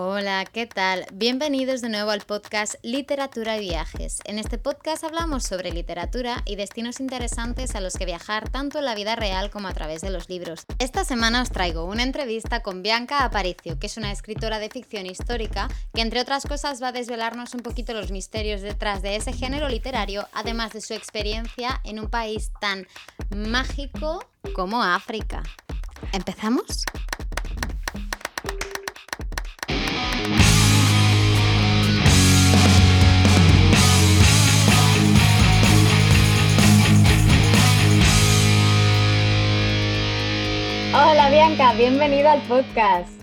Hola, ¿qué tal? Bienvenidos de nuevo al podcast Literatura y Viajes. En este podcast hablamos sobre literatura y destinos interesantes a los que viajar tanto en la vida real como a través de los libros. Esta semana os traigo una entrevista con Bianca Aparicio, que es una escritora de ficción histórica que entre otras cosas va a desvelarnos un poquito los misterios detrás de ese género literario, además de su experiencia en un país tan mágico como África. ¿Empezamos? Hola Bianca, bienvenida al podcast.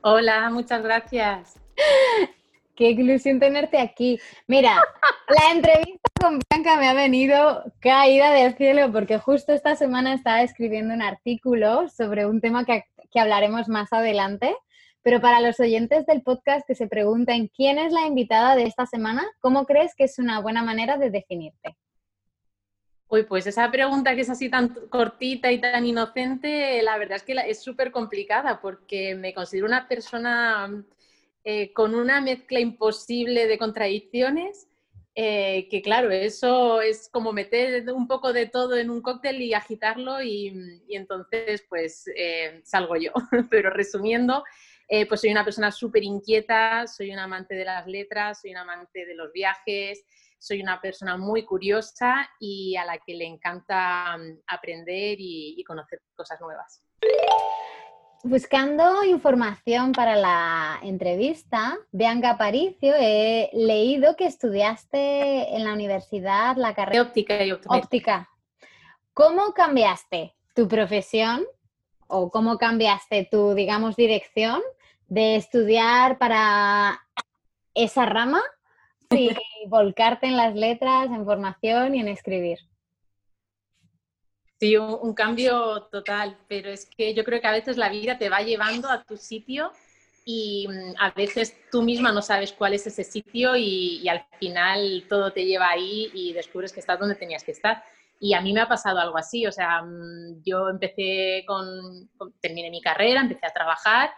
Hola, muchas gracias. Qué ilusión tenerte aquí. Mira, la entrevista con Bianca me ha venido caída del cielo porque justo esta semana estaba escribiendo un artículo sobre un tema que, que hablaremos más adelante. Pero para los oyentes del podcast que se preguntan quién es la invitada de esta semana, ¿cómo crees que es una buena manera de definirte? Uy, pues esa pregunta que es así tan cortita y tan inocente, la verdad es que es súper complicada porque me considero una persona eh, con una mezcla imposible de contradicciones, eh, que claro, eso es como meter un poco de todo en un cóctel y agitarlo y, entonces pues eh, salgo yo. Pero resumiendo, pues soy una persona súper inquieta, soy un amante de las letras, soy un amante de los viajes, soy una persona muy curiosa y a la que le encanta mm, aprender y, conocer cosas nuevas. Buscando información para la entrevista, Bianca Aparicio, he leído que estudiaste en la universidad la carrera de óptica y óptica. ¿Cómo cambiaste tu profesión o cómo cambiaste tu, digamos, dirección de estudiar para esa rama Sí, volcarte en las letras, en formación y en escribir. Sí, un, cambio total, pero es que yo creo que a veces la vida te va llevando a tu sitio y mm, a veces tú misma no sabes cuál es ese sitio y, al final todo te lleva ahí y descubres que estás donde tenías que estar. Y a mí me ha pasado algo así, o sea, mm, yo empecé con, terminé mi carrera, empecé a trabajar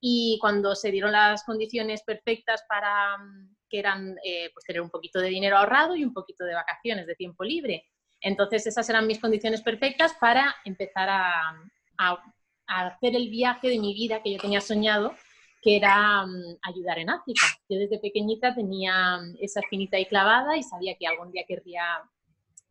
y cuando se dieron las condiciones perfectas para, mm, que eran eh, pues tener un poquito de dinero ahorrado y un poquito de vacaciones, de tiempo libre. Entonces esas eran mis condiciones perfectas para empezar a, hacer el viaje de mi vida que yo tenía soñado, que era mm, ayudar en África. Yo desde pequeñita tenía esa espinita ahí clavada y sabía que algún día querría,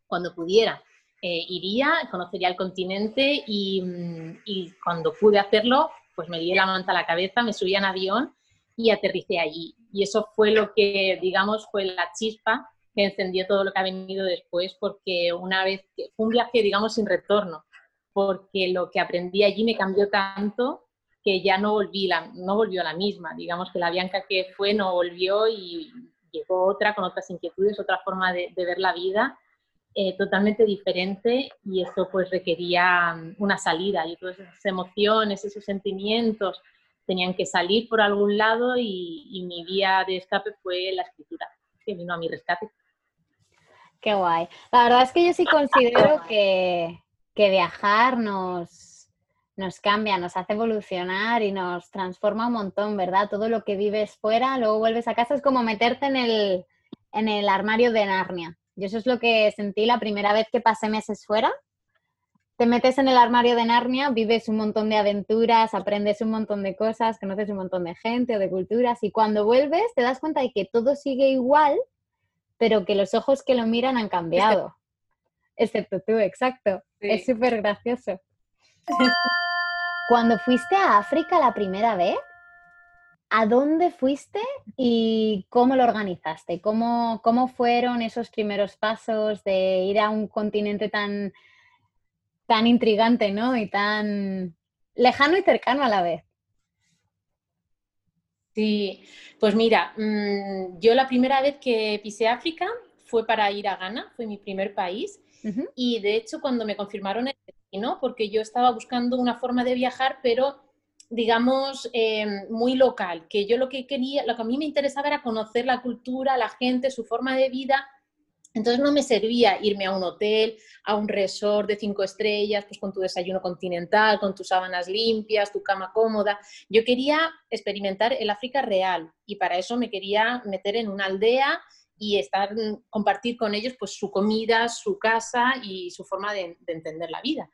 cuando pudiera, eh, iría, conocería el continente y, mm, y, cuando pude hacerlo, pues me di la manta a la cabeza, me subí en avión y aterricé allí. Y eso fue lo que, digamos, fue la chispa que encendió todo lo que ha venido después, porque una vez fue un viaje, digamos, sin retorno, porque lo que aprendí allí me cambió tanto que ya no volví la, no volvió la misma. Digamos que la Bianca que fue no volvió y llegó otra con otras inquietudes, otra forma de, ver la vida eh, totalmente diferente y eso pues requería una salida y todas esas emociones, esos sentimientos tenían que salir por algún lado y, mi vía de escape fue la escritura, que vino a mi rescate. Qué guay. La verdad es que yo sí considero que, viajar nos, nos cambia, nos hace evolucionar y nos transforma un montón, ¿verdad? Todo lo que vives fuera, luego vuelves a casa, es como meterte en el, en el armario de Narnia. Yo eso es lo que sentí la primera vez que pasé meses fuera te metes en el armario de Narnia, vives un montón de aventuras, aprendes un montón de cosas, conoces un montón de gente o de culturas y cuando vuelves te das cuenta de que todo sigue igual, pero que los ojos que lo miran han cambiado. Excepto tú, exacto. Es súper gracioso. Cuando fuiste a África la primera vez, ¿a dónde fuiste y cómo lo organizaste? ¿Cómo, ¿Cómo fueron esos primeros pasos de ir a un continente tan tan intrigante, ¿no? Y tan lejano y cercano a la vez. Sí, pues mira, mm, yo la primera vez que pisé África fue para ir a Ghana, fue mi primer país. Y de hecho, cuando me confirmaron el destino, porque yo estaba buscando una forma de viajar, pero digamos, em, muy local, que yo lo que quería, lo que a mí me interesaba era conocer la cultura, la gente, su forma de vida, Entonces no me servía irme a un hotel, a un resort de cinco estrellas, pues con tu desayuno continental, con tus sábanas limpias, tu cama cómoda. Yo quería experimentar el África real y para eso me quería meter en una aldea y estar, mm, compartir con ellos pues su comida, su casa y su forma de, entender la vida.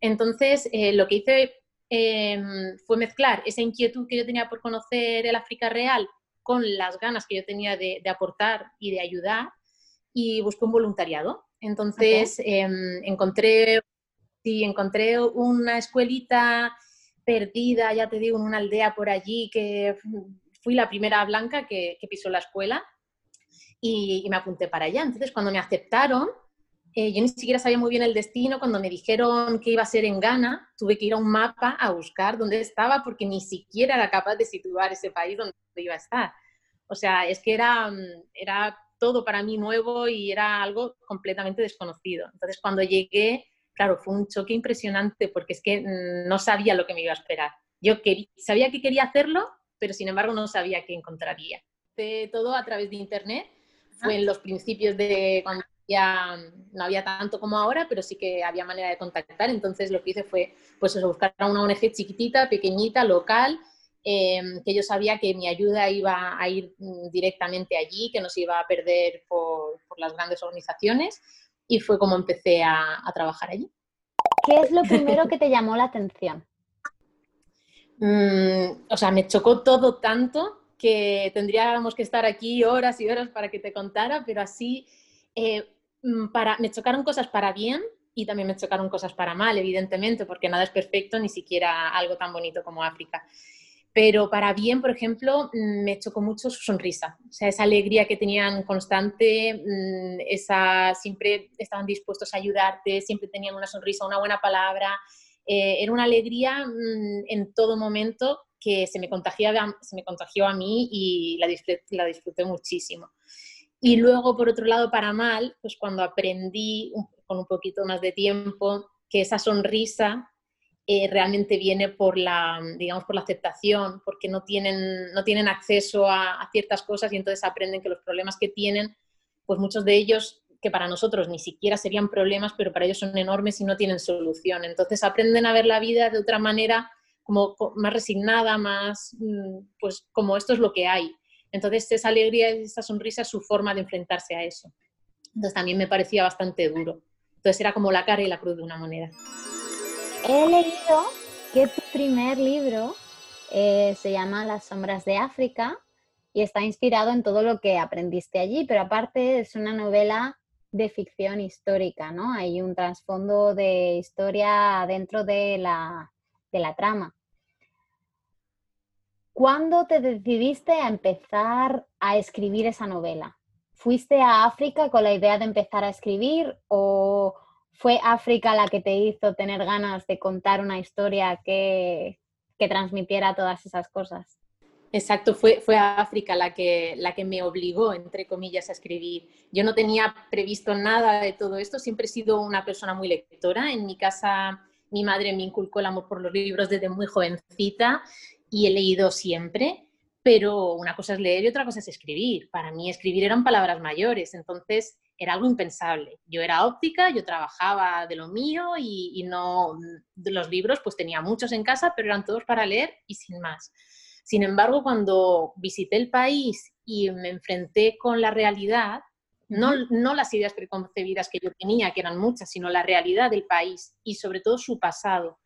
Entonces, eh, lo que hice em, fue mezclar esa inquietud que yo tenía por conocer el África real con las ganas que yo tenía de aportar y de ayudar y busqué un voluntariado. Entonces em, encontré, sí, encontré una escuelita perdida, ya te digo, en una aldea por allí, que fui la primera blanca que, pisó la escuela y, me apunté para allá. Entonces cuando me aceptaron, eh, yo ni siquiera sabía muy bien el destino. Cuando me dijeron que iba a ser en Ghana, tuve que ir a un mapa a buscar dónde estaba porque ni siquiera era capaz de situar ese país donde iba a estar. O sea, es que era, era todo para mí nuevo y era algo completamente desconocido. Entonces, cuando llegué, claro, fue un choque impresionante porque es que mm, no sabía lo que me iba a esperar. Yo sabía que quería hacerlo, pero sin embargo no sabía qué encontraría. De todo a través de Internet. Fue en los principios de cuando ya no había tanto como ahora, pero sí que había manera de contactar. Entonces lo que hice fue pues eso, buscar a una ONG chiquitita, pequeñita, local, Em, que yo sabía que mi ayuda iba a ir mm, directamente allí, que no se iba a perder por, las grandes organizaciones y fue como empecé a, trabajar allí. ¿Qué es lo primero que te llamó la atención? Mm, o sea, me chocó todo tanto que tendríamos que estar aquí horas y horas para que te contara, pero así eh, mm, para, me chocaron cosas para bien y también me chocaron cosas para mal, evidentemente, porque nada es perfecto, ni siquiera algo tan bonito como África. Pero para bien, por ejemplo, mm, me chocó mucho su sonrisa, o sea, esa alegría que tenían constante, mm, esa, siempre estaban dispuestos a ayudarte, siempre tenían una sonrisa, una buena palabra. Eh, era una alegría mm, en todo momento que se me, contagiaba, se me contagió a mí y la disfruté, la disfruté muchísimo. Y luego, por otro lado, para mal, pues cuando aprendí con un poquito más de tiempo que esa sonrisa eh, realmente viene por la, digamos, por la aceptación, porque no tienen, no tienen acceso a, ciertas cosas y entonces aprenden que los problemas que tienen, pues muchos de ellos que para nosotros ni siquiera serían problemas, pero para ellos son enormes y no tienen solución. Entonces aprenden a ver la vida de otra manera, como más resignada, más, mm, pues como esto es lo que hay. Entonces esa alegría y esa sonrisa es su forma de enfrentarse a eso. Entonces también me parecía bastante duro. Entonces era como la cara y la cruz de una moneda. He leído que tu primer libro eh, se llama Las sombras de África y está inspirado en todo lo que aprendiste allí, pero aparte es una novela de ficción histórica, ¿no? Hay un trasfondo de historia dentro de la, de la trama. ¿Cuándo te decidiste a empezar a escribir esa novela? ¿Fuiste a África con la idea de empezar a escribir o fue África la que te hizo tener ganas de contar una historia que, transmitiera todas esas cosas. Exacto, fue, fue África la que, la que me obligó, entre comillas, a escribir. Yo no tenía previsto nada de todo esto, siempre he sido una persona muy lectora. En mi casa mi madre me inculcó el amor por los libros desde muy jovencita y he leído siempre, pero una cosa es leer y otra cosa es escribir. Para mí escribir eran palabras mayores, entonces era algo impensable. Yo era óptica, yo trabajaba de lo mío y, no, de los libros pues tenía muchos en casa, pero eran todos para leer y sin más. Sin embargo, cuando visité el país y me enfrenté con la realidad, no, no las ideas preconcebidas que yo tenía, que eran muchas, sino la realidad del país y sobre todo su pasado.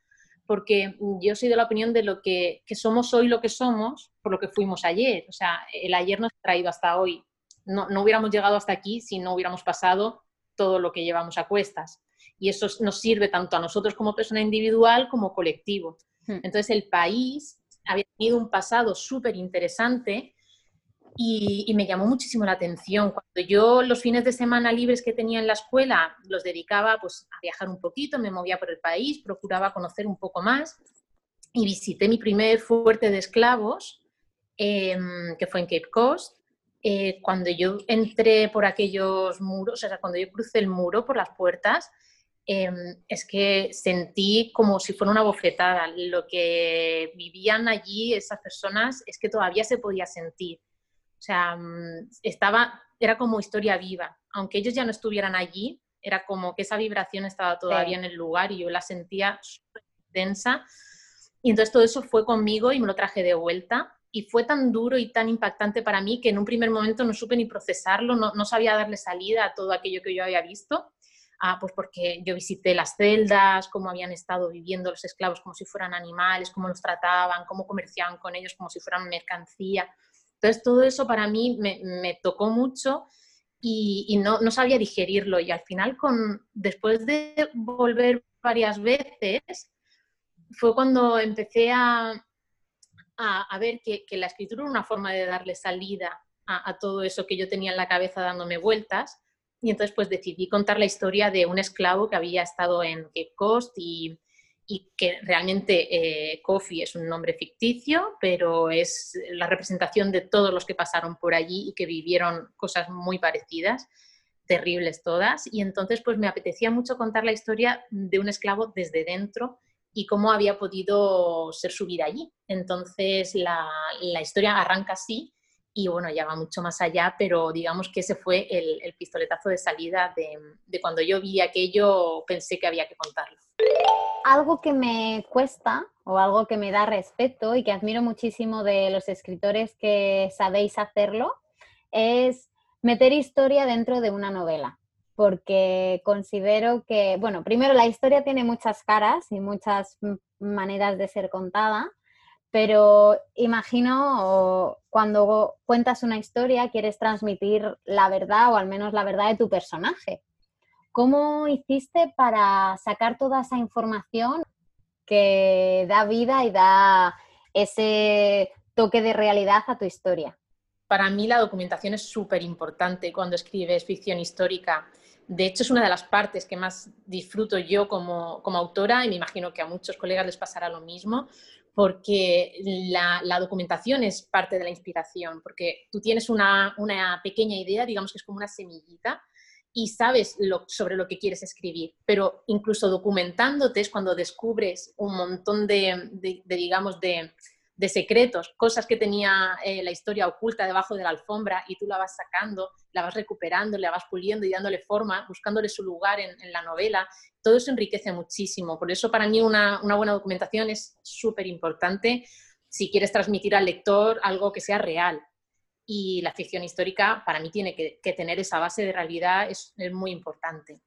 Porque yo soy de la opinión de lo que, que somos hoy lo que somos por lo que fuimos ayer. O sea, el ayer nos ha traído hasta hoy no, hubiéramos llegado hasta aquí si no hubiéramos pasado todo lo que llevamos a cuestas. Y eso nos sirve tanto a nosotros como persona individual como colectivo. Hmm. Entonces el país había tenido un pasado súper interesante y, me llamó muchísimo la atención. Cuando yo los fines de semana libres que tenía en la escuela los dedicaba pues, a viajar un poquito, me movía por el país, procuraba conocer un poco más y visité mi primer fuerte de esclavos, em, que fue en Cape Coast, eh, cuando yo entré por aquellos muros, o sea, cuando yo crucé el muro por las puertas, em, es que sentí como si fuera una bofetada. Lo que vivían allí esas personas es que todavía se podía sentir. O sea, mm, estaba, era como historia viva. aunque ellos ya no estuvieran allí, era como que esa vibración estaba todavía en el lugar y yo la sentía súper intensa. Y entonces todo eso fue conmigo y me lo traje de vuelta. Y fue tan duro y tan impactante para mí que en un primer momento no supe ni procesarlo, no, no sabía darle salida a todo aquello que yo había visto. Ah, pues porque yo visité las celdas, cómo habían estado viviendo los esclavos como si fueran animales, cómo los trataban, cómo comerciaban con ellos como si fueran mercancía. Entonces todo eso para mí me, tocó mucho y, no, no, sabía digerirlo. Y al final, con, después de volver varias veces, fue cuando empecé a, a, ver que, la escritura era una forma de darle salida a, todo eso que yo tenía en la cabeza dándome vueltas. Y entonces pues decidí contar la historia de un esclavo que había estado en Cape Coast y, y que realmente eh, Kofi es un nombre ficticio, pero es la representación de todos los que pasaron por allí y que vivieron cosas muy parecidas, terribles todas. Y entonces pues me apetecía mucho contar la historia de un esclavo desde dentro y cómo había podido ser su vida allí. Entonces la, historia arranca así y bueno, ya va mucho más allá, pero digamos que ese fue el, pistoletazo de salida de, de, cuando yo vi aquello, pensé que había que contarlo. Algo que me cuesta o algo que me da respeto y que admiro muchísimo de los escritores que sabéis hacerlo es meter historia dentro de una novela, porque considero que, bueno, primero la historia tiene muchas caras y muchas maneras de ser contada, pero imagino cuando cuentas una historia quieres transmitir la verdad o al menos la verdad de tu personaje. ¿Cómo hiciste para sacar toda esa información que da vida y da ese toque de realidad a tu historia? Para mí la documentación es súper importante cuando escribes ficción histórica. De hecho, es una de las partes que más disfruto yo como, como autora y me imagino que a muchos colegas les pasará lo mismo, porque la, documentación es parte de la inspiración, porque tú tienes una, pequeña idea, digamos que es como una semillita, y sabes sobre lo que quieres escribir, pero incluso documentándote es cuando descubres un montón de digamos, de, de secretos, cosas que tenía eh, la historia oculta debajo de la alfombra y tú la vas sacando, la vas recuperando, la vas puliendo y dándole forma, buscándole su lugar en, la novela. Todo eso enriquece muchísimo. Por eso para mí una, buena documentación es súper importante si quieres transmitir al lector algo que sea real. Y la ficción histórica para mí tiene que, tener esa base de realidad, es, muy importante.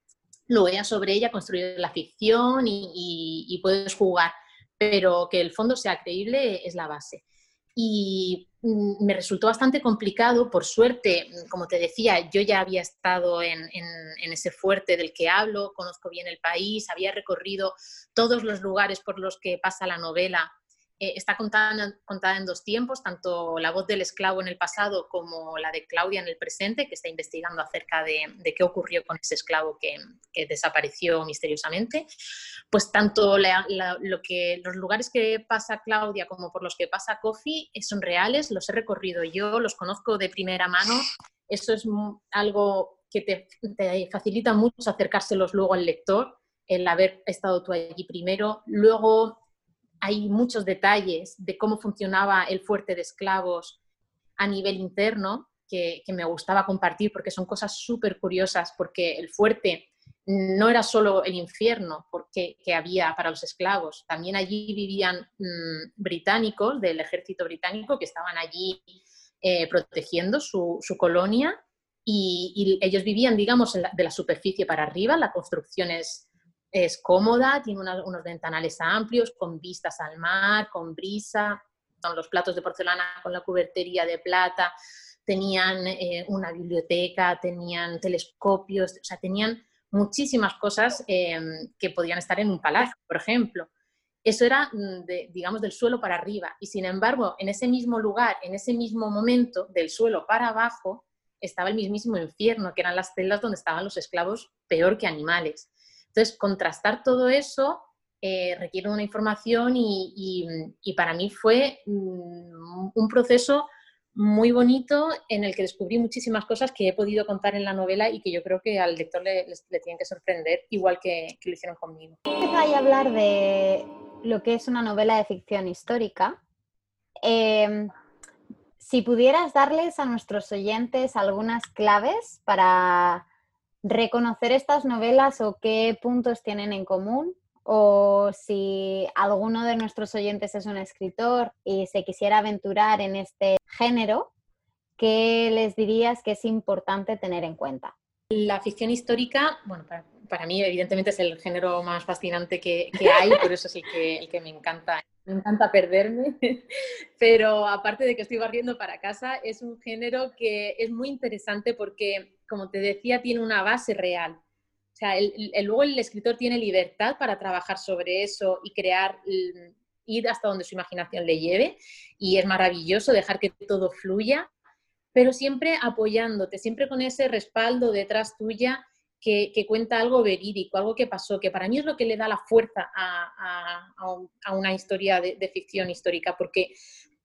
Luego sobre ella construir la ficción y puedes jugar pero que el fondo sea creíble es la base. Y mm, me resultó bastante complicado, por suerte, mm, como te decía, yo ya había estado en, ese fuerte del que hablo, conozco bien el país, había recorrido todos los lugares por los que pasa la novela eh, está contada, en dos tiempos, tanto la voz del esclavo en el pasado como la de Claudia en el presente, que está investigando acerca de, qué ocurrió con ese esclavo que, desapareció misteriosamente. Pues tanto lo que, los lugares que pasa Claudia como por los que pasa Kofi eh, son reales, los he recorrido yo, los conozco de primera mano. Eso es algo que te facilita mucho acercárselos luego al lector, el haber estado tú allí primero. Luego hay muchos detalles de cómo funcionaba el fuerte de esclavos a nivel interno que, me gustaba compartir porque son cosas súper curiosas, porque el fuerte no era solo el infierno porque, que había para los esclavos, también allí vivían mm, británicos del ejército británico que estaban allí eh, protegiendo su, colonia y, ellos vivían, digamos, de la superficie para arriba, la construcción es es cómoda, tiene unos ventanales amplios, con vistas al mar, con brisa, los platos de porcelana con la cubertería de plata, tenían eh, una biblioteca, tenían telescopios, o sea, tenían muchísimas cosas em, que podían estar en un palacio, por ejemplo. Eso era, mm, digamos, del suelo para arriba. Y sin embargo, en ese mismo lugar, en ese mismo momento, del suelo para abajo, estaba el mismísimo infierno, que eran las celdas donde estaban los esclavos peor que animales. Entonces, contrastar todo eso eh, requiere una información y, para mí fue mm, un proceso muy bonito en el que descubrí muchísimas cosas que he podido contar en la novela y que yo creo que al lector le, tienen que sorprender, igual que, lo hicieron conmigo. Empecé a hablar de lo que es una novela de ficción histórica. Em, si pudieras darles a nuestros oyentes algunas claves para reconocer estas novelas o qué puntos tienen en común o si alguno de nuestros oyentes es un escritor y se quisiera aventurar en este género, ¿qué les dirías que es importante tener en cuenta? La ficción histórica, bueno, para, mí evidentemente es el género más fascinante que, hay, por eso es que, el que me encanta. Me encanta perderme, pero aparte de que estoy barriendo para casa, es un género que es muy interesante porque, como te decía, tiene una base real. O sea, luego el escritor tiene libertad para trabajar sobre eso y crear, ir hasta donde su imaginación le lleve. Y es maravilloso dejar que todo fluya, pero siempre apoyándote, siempre con ese respaldo detrás tuya que, cuenta algo verídico, algo que pasó, que para mí es lo que le da la fuerza a, una historia de, ficción histórica, porque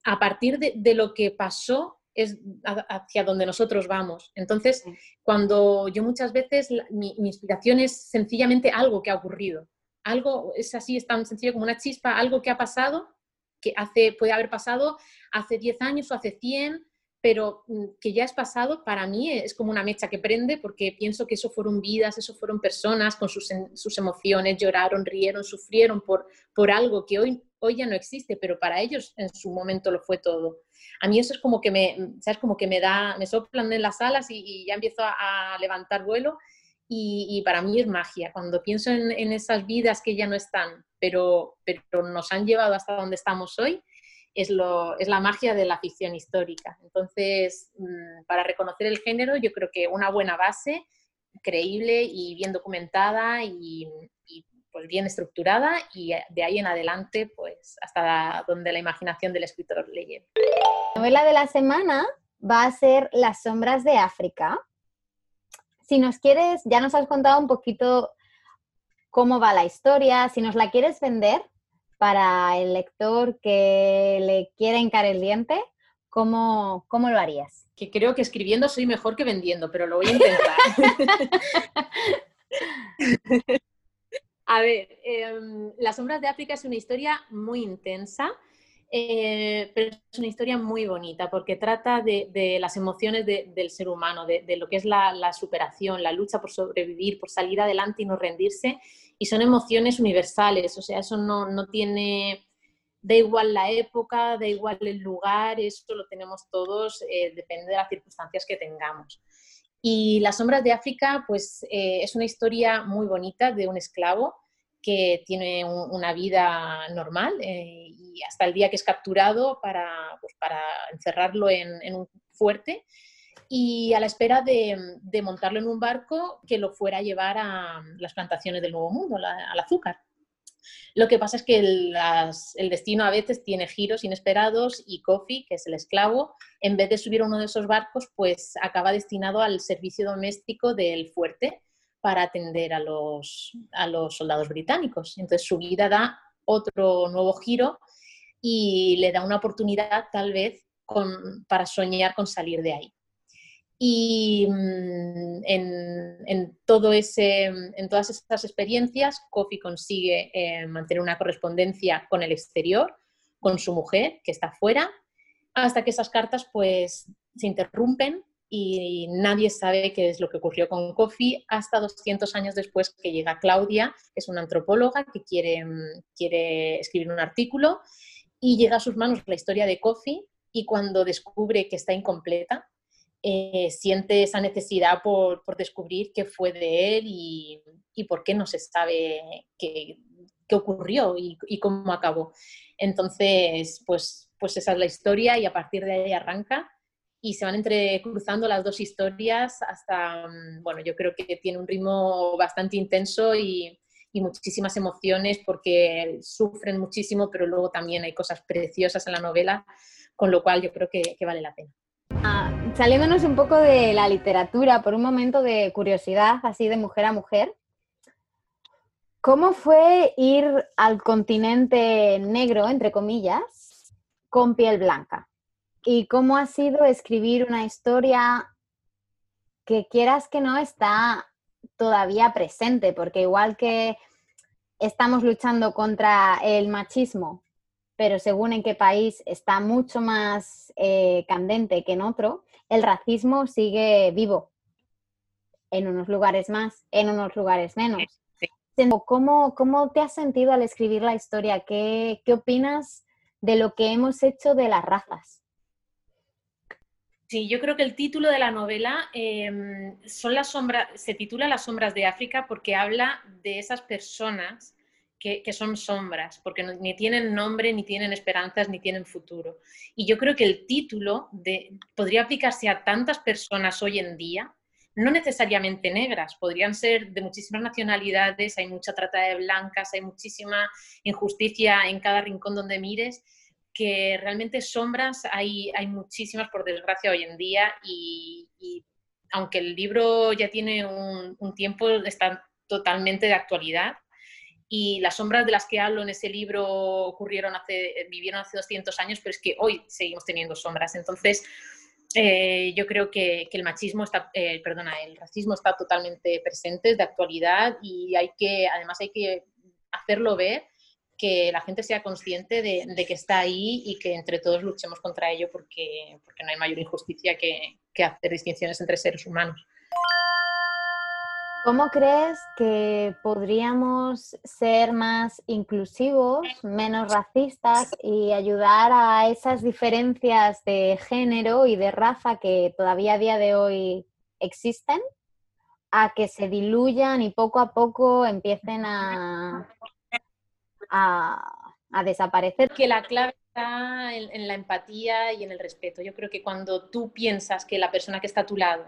a partir de, lo que pasó es hacia donde nosotros vamos. Entonces, cuando yo muchas veces, mi, inspiración es sencillamente algo que ha ocurrido. Algo es así, es tan sencillo como una chispa, algo que ha pasado, que hace, puede haber pasado hace 10 años o hace 100, pero mm, que ya es pasado, para mí es como una mecha que prende porque pienso que eso fueron vidas, eso fueron personas con sus, sus emociones, lloraron, rieron, sufrieron por, por algo que hoy, hoy ya no existe, pero para ellos en su momento lo fue todo a mí eso es como que me, ¿sabes? Como que me da, me soplan en las alas y, ya empiezo a, levantar vuelo y, para mí es magia. Cuando pienso en, esas vidas que ya no están, pero, pero nos han llevado hasta donde estamos hoy, es, lo, es la magia de la ficción histórica. Entonces, mm, para reconocer el género, yo creo que una buena base, creíble y bien documentada y, pues bien estructurada y de ahí en adelante pues hasta donde la imaginación del escritor le. La novela de la semana va a ser Las sombras de África. Si nos quieres, ya nos has contado un poquito cómo va la historia, si nos la quieres vender para el lector que le quiera hincar el diente, ¿cómo, cómo lo harías? Que creo que escribiendo soy mejor que vendiendo, pero lo voy a intentar. A ver, em, Las sombras de África es una historia muy intensa, eh, pero es una historia muy bonita porque trata de, las emociones del ser humano, de, lo que es la, superación, la lucha por sobrevivir, por salir adelante y no rendirse. Y son emociones universales, o sea, eso no, tiene, da igual la época, da igual el lugar, eso lo tenemos todos, eh, depende de las circunstancias que tengamos. Y Las sombras de África, pues eh, es una historia muy bonita de un esclavo que tiene una vida normal eh, y hasta el día que es capturado para, pues, para encerrarlo en, un fuerte y a la espera de, montarlo en un barco que lo fuera a llevar a las plantaciones del Nuevo Mundo, al azúcar. Lo que pasa es que el, destino a veces tiene giros inesperados y Kofi, que es el esclavo, en vez de subir a uno de esos barcos, pues acaba destinado al servicio doméstico del fuerte para atender a los, a los soldados británicos. Entonces su vida da otro nuevo giro y le da una oportunidad tal vez para soñar con salir de ahí. Y mm, en, todo ese, en todas estas experiencias, Kofi consigue eh, mantener una correspondencia con el exterior, con su mujer, que está fuera, hasta que esas cartas pues se interrumpen y nadie sabe qué es lo que ocurrió con Kofi hasta 200 años después que llega Claudia, que es una antropóloga que quiere, mm, quiere escribir un artículo y llega a sus manos la historia de Kofi y cuando descubre que está incompleta, eh, siente esa necesidad por, por, descubrir qué fue de él y, y por qué no se sabe qué, qué ocurrió y, y, cómo acabó. Entonces, pues, pues esa es la historia y a partir de ahí arranca y se van entrecruzando las dos historias hasta, mm, bueno, yo creo que tiene un ritmo bastante intenso y, y muchísimas emociones porque sufren muchísimo, pero luego también hay cosas preciosas en la novela, con lo cual yo creo que, que vale la pena. Ah, saliéndonos un poco de la literatura, por un momento de curiosidad, así de mujer a mujer, ¿cómo fue ir al continente negro, entre comillas, con piel blanca? ¿Y cómo ha sido escribir una historia que quieras que no está todavía presente? Porque igual que estamos luchando contra el machismo, pero según en qué país está mucho más eh, candente que en otro, el racismo sigue vivo. en unos lugares más, en unos lugares menos. ¿Cómo, ¿Cómo, te has sentido al escribir la historia? ¿Qué, ¿Qué opinas de lo que hemos hecho de las razas? Sí, yo creo que el título de la novela em, son las sombras, se titula Las sombras de África porque habla de esas personas que, son sombras, porque ni tienen nombre, ni tienen esperanzas, ni tienen futuro. Y yo creo que el título de, podría aplicarse a tantas personas hoy en día, no necesariamente negras, podrían ser de muchísimas nacionalidades, hay mucha trata de blancas, hay muchísima injusticia en cada rincón donde mires, que realmente sombras hay, hay muchísimas, por desgracia, hoy en día y, aunque el libro ya tiene un, un tiempo, está totalmente de actualidad y las sombras de las que hablo en ese libro ocurrieron hace, vivieron hace 200 años, pero es que hoy seguimos teniendo sombras. Entonces, eh, yo creo que, el machismo está, eh, perdona, el racismo está totalmente presente, es de actualidad y hay que, además hay que hacerlo ver, que la gente sea consciente de, que está ahí y que entre todos luchemos contra ello porque, porque no hay mayor injusticia que, que hacer distinciones entre seres humanos. ¿Cómo crees que podríamos ser más inclusivos, menos racistas y ayudar a esas diferencias de género y de raza que todavía a día de hoy existen a que se diluyan y poco a poco empiecen a, a, desaparecer? Que la clave está en la empatía y en el respeto. Yo creo que cuando tú piensas que la persona que está a tu lado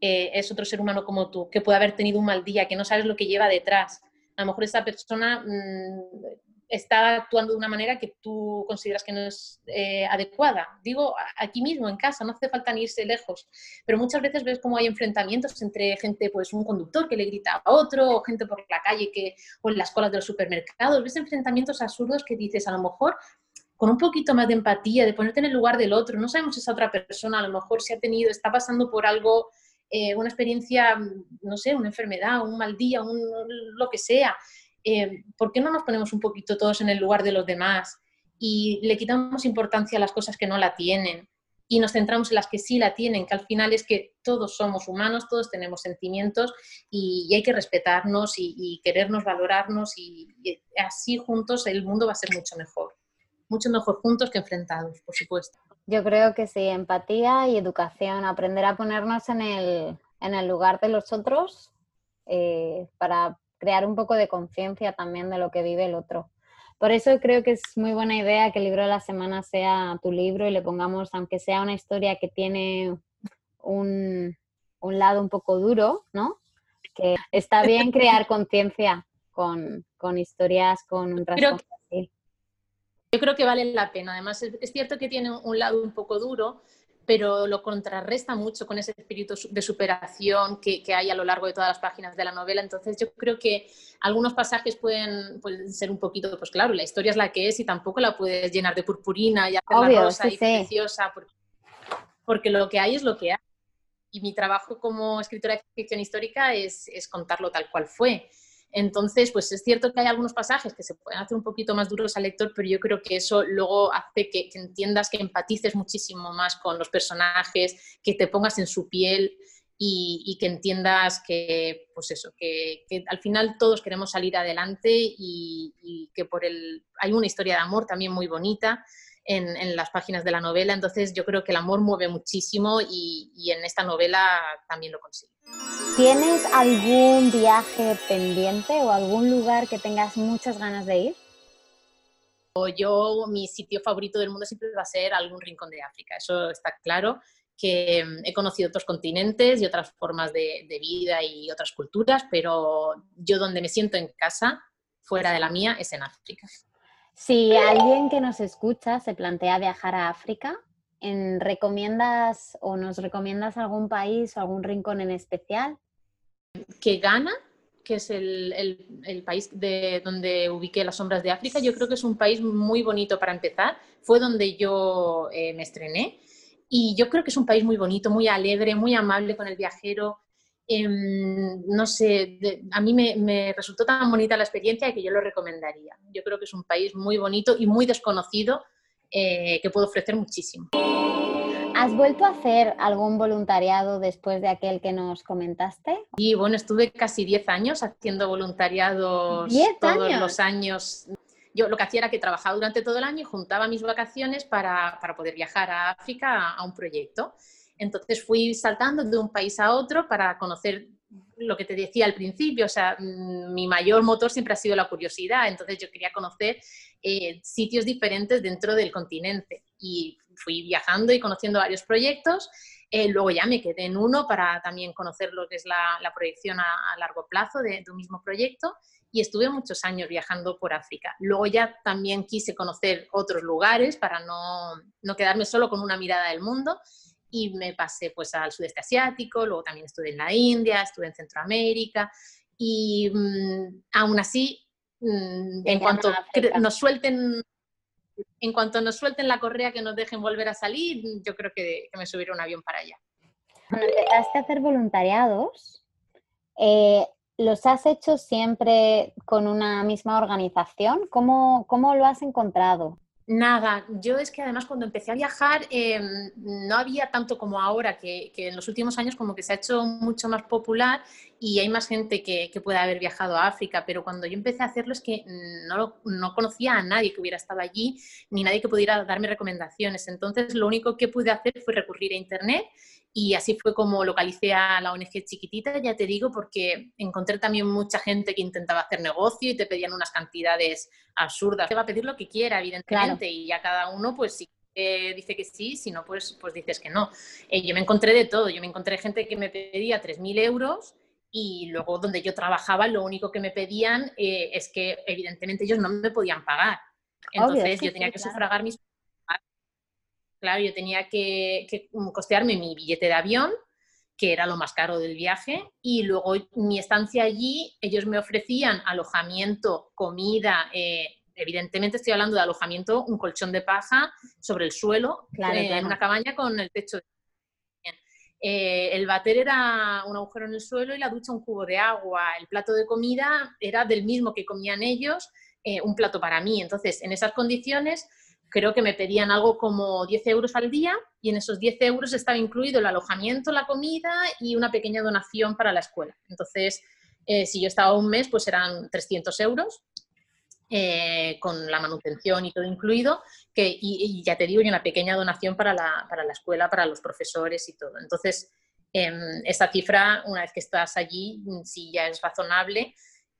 eh, es otro ser humano como tú, que puede haber tenido un mal día, que no sabes lo que lleva detrás. A lo mejor esa persona mm, está actuando de una manera que tú consideras que no es eh, adecuada. Digo, aquí mismo, en casa, no hace falta ni irse lejos, pero muchas veces ves cómo hay enfrentamientos entre gente, pues un conductor que le grita a otro, o gente por la calle que, o en las colas de los supermercados, ves enfrentamientos absurdos que dices, a lo mejor con un poquito más de empatía, de ponerte en el lugar del otro, no sabemos si esa otra persona a lo mejor se ha tenido, está pasando por algo eh, una experiencia, no sé, una enfermedad, un mal día, un, lo que sea. Eh, ¿Por qué no nos ponemos un poquito todos en el lugar de los demás y le quitamos importancia a las cosas que no la tienen y nos centramos en las que sí la tienen, que al final es que todos somos humanos, todos tenemos sentimientos y, hay que respetarnos y, querernos, valorarnos y, así juntos el mundo va a ser mucho mejor. Mucho mejor juntos que enfrentados, por supuesto. Yo creo que sí, empatía y educación, aprender a ponernos en el, en el lugar de los otros eh, para crear un poco de conciencia también de lo que vive el otro. Por eso creo que es muy buena idea que el libro de la semana sea tu libro y le pongamos, aunque sea una historia que tiene un, un lado un poco duro, ¿no? Que está bien crear conciencia con, con, historias con un trasfondo yo creo que vale la pena. Además, es, cierto que tiene un lado un poco duro, pero lo contrarresta mucho con ese espíritu de superación que, hay a lo largo de todas las páginas de la novela. Entonces, yo creo que algunos pasajes pueden, pueden, ser un poquito, pues claro, la historia es la que es y tampoco la puedes llenar de purpurina y hacerla rosa y preciosa, porque, porque, lo que hay es lo que hay. Y mi trabajo como escritora de ficción histórica es, es contarlo tal cual fue. Entonces, pues es cierto que hay algunos pasajes que se pueden hacer un poquito más duros al lector, pero yo creo que eso luego hace que, entiendas, que empatices muchísimo más con los personajes, que te pongas en su piel y, que entiendas que, pues eso, que, al final todos queremos salir adelante y, que por el, hay una historia de amor también muy bonita en, las páginas de la novela. Entonces yo creo que el amor mueve muchísimo y, en esta novela también lo consigue. ¿Tienes algún viaje pendiente o algún lugar que tengas muchas ganas de ir? Yo, mi sitio favorito del mundo siempre va a ser algún rincón de África, eso está claro, que mm, he conocido otros continentes y otras formas de, de vida y otras culturas, pero yo donde me siento en casa, fuera de la mía, es en África. Si alguien que nos escucha se plantea viajar a África, ¿recomiendas o nos recomiendas algún país o algún rincón en especial? Que Ghana, que es el, país de donde ubiqué las sombras de África, yo creo que es un país muy bonito para empezar. Fue donde yo eh, me estrené y yo creo que es un país muy bonito, muy alegre, muy amable con el viajero. Em, no sé, a mí me, resultó tan bonita la experiencia que yo lo recomendaría. Yo creo que es un país muy bonito y muy desconocido eh, que puede ofrecer muchísimo. ¿Has vuelto a hacer algún voluntariado después de aquel que nos comentaste? Y bueno, estuve casi 10 años haciendo voluntariados todos los años. Yo lo que hacía era que trabajaba durante todo el año y juntaba mis vacaciones para, para poder viajar a África a, a un proyecto. Entonces fui saltando de un país a otro para conocer lo que te decía al principio, o sea, mm, mi mayor motor siempre ha sido la curiosidad, entonces yo quería conocer eh, sitios diferentes dentro del continente y fui viajando y conociendo varios proyectos. Eh, luego ya me quedé en uno para también conocer lo que es la, proyección a, largo plazo de, de, un mismo proyecto y estuve muchos años viajando por África. Luego ya también quise conocer otros lugares para no, no quedarme solo con una mirada del mundo y me pasé pues al sudeste asiático, luego también estuve en la India, estuve en Centroamérica y mm, aún así, mm, en cuanto nos suelten en cuanto nos suelten la correa que nos dejen volver a salir, yo creo que, me subiré un avión para allá. Cuando empezaste a hacer voluntariados, eh, ¿los has hecho siempre con una misma organización? ¿Cómo, cómo lo has encontrado? Nada, yo es que además cuando empecé a viajar em, no había tanto como ahora, que, en los últimos años como que se ha hecho mucho más popular y hay más gente que, que puede haber viajado a África, pero cuando yo empecé a hacerlo es que no, no conocía a nadie que hubiera estado allí, ni nadie que pudiera darme recomendaciones. Entonces lo único que pude hacer fue recurrir a Internet y así fue como localicé a la ONG chiquitita, ya te digo, porque encontré también mucha gente que intentaba hacer negocio y te pedían unas cantidades absurdas. Te va a pedir lo que quiera, evidentemente, y ya cada uno, pues sí. dice que sí, si no, pues, pues dices que no. Eh, yo me encontré de todo, yo me encontré gente que me pedía 3.000 euros y luego donde yo trabajaba lo único que me pedían eh, es que evidentemente ellos no me podían pagar. Entonces yo tenía que sufragar mis Claro, yo tenía que, costearme mi billete de avión, que era lo más caro del viaje, y luego mi estancia allí, ellos me ofrecían alojamiento, comida, eh, evidentemente estoy hablando de alojamiento, un colchón de paja sobre el suelo, eh, en una cabaña con el techo de... Eh, el bater era un agujero en el suelo y la ducha un cubo de agua. El plato de comida era del mismo que comían ellos, un plato para mí. Entonces, en esas condiciones, creo que me pedían algo como 10 euros al día y en esos 10 euros estaba incluido el alojamiento, la comida y una pequeña donación para la escuela. Entonces, eh, si yo estaba un mes, pues eran 300 euros eh, con la manutención y todo incluido, que, y, ya te digo, y una pequeña donación para la, para la escuela, para los profesores y todo. Entonces, eh, esta cifra, una vez que estás allí, sí ya es razonable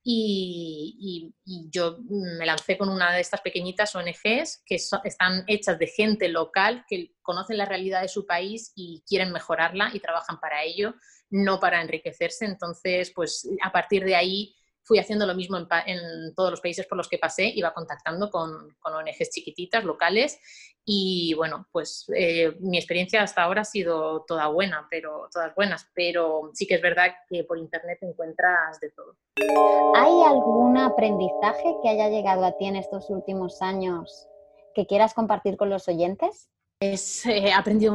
y, yo me lancé con una de estas pequeñitas ONGs que están hechas de gente local que conocen la realidad de su país y quieren mejorarla y trabajan para ello, no para enriquecerse. Entonces, pues a partir de ahí fui haciendo lo mismo en, todos los países por los que pasé, iba contactando con, con ONGs chiquititas, locales, y bueno, pues eh, mi experiencia hasta ahora ha sido toda buena, pero todas buenas, pero sí que es verdad que por internet encuentras de todo. ¿Hay algún aprendizaje que haya llegado a ti en estos últimos años que quieras compartir con los oyentes? Es, he aprendido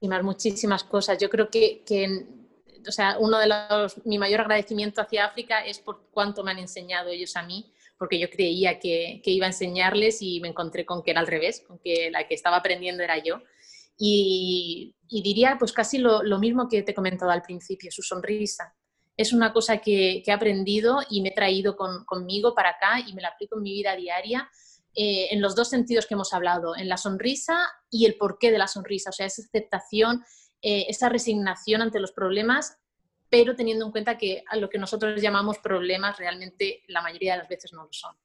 muchísimas, muchísimas cosas. Yo creo que, que o sea, uno de los, mi mayor agradecimiento hacia África es por cuánto me han enseñado ellos a mí, porque yo creía que, que iba a enseñarles y me encontré con que era al revés, con que la que estaba aprendiendo era yo. Y, diría pues casi lo, lo, mismo que te he comentado al principio, su sonrisa. Es una cosa que, que he aprendido y me he traído con, conmigo para acá y me la aplico en mi vida diaria eh, en los dos sentidos que hemos hablado, en la sonrisa y el porqué de la sonrisa, o sea, esa aceptación, eh, esa resignación ante los problemas, pero teniendo en cuenta que a lo que nosotros llamamos problemas realmente la mayoría de las veces no lo son.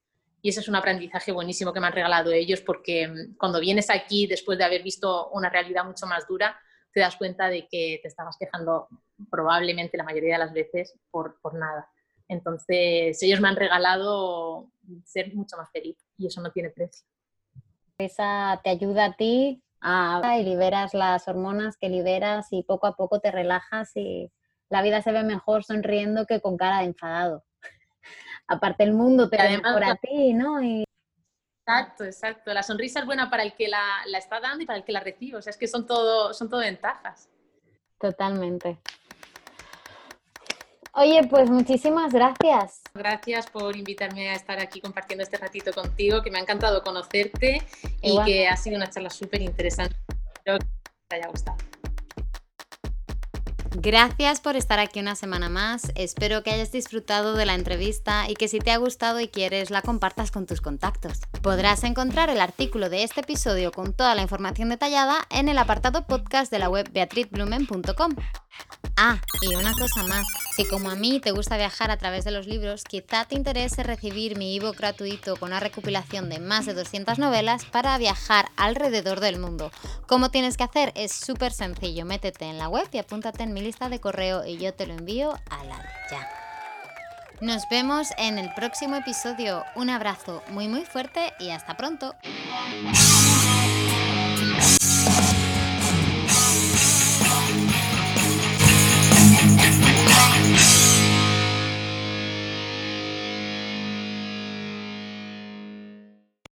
Y ese es un aprendizaje buenísimo que me han regalado ellos porque mm, cuando vienes aquí después de haber visto una realidad mucho más dura, te das cuenta de que te estabas quejando probablemente la mayoría de las veces por, por nada. Entonces, ellos me han regalado ser mucho más feliz y eso no tiene precio. Esa te ayuda a ti y liberas las hormonas que liberas y poco a poco te relajas y la vida se ve mejor sonriendo que con cara de enfadado. Aparte el mundo te ve mejor a ti, ¿no? Exacto, exacto. La sonrisa es buena para el que la, la, está dando y para el que la recibe. O sea, es que son todo, son todo ventajas. Totalmente. Oye, pues muchísimas gracias. Gracias por invitarme a estar aquí compartiendo este ratito contigo, que me ha encantado conocerte y que ha sido una charla súper interesante. Espero que haya gustado. Gracias por estar aquí una semana más. Espero que hayas disfrutado de la entrevista y que si te ha gustado y quieres la compartas con tus contactos. Podrás encontrar el artículo de este episodio con toda la información detallada en el apartado podcast de la web beatrizblumen.com. Ah, y una cosa más, si como a mí te gusta viajar a través de los libros, quizá te interese recibir mi ebook gratuito con una recopilación de más de 200 novelas para viajar alrededor del mundo. ¿Cómo tienes que hacer? Es súper sencillo, métete en la web y apúntate en mi lista de correo y yo te lo envío a la ya. Nos vemos en el próximo episodio. Un abrazo muy muy fuerte y hasta pronto.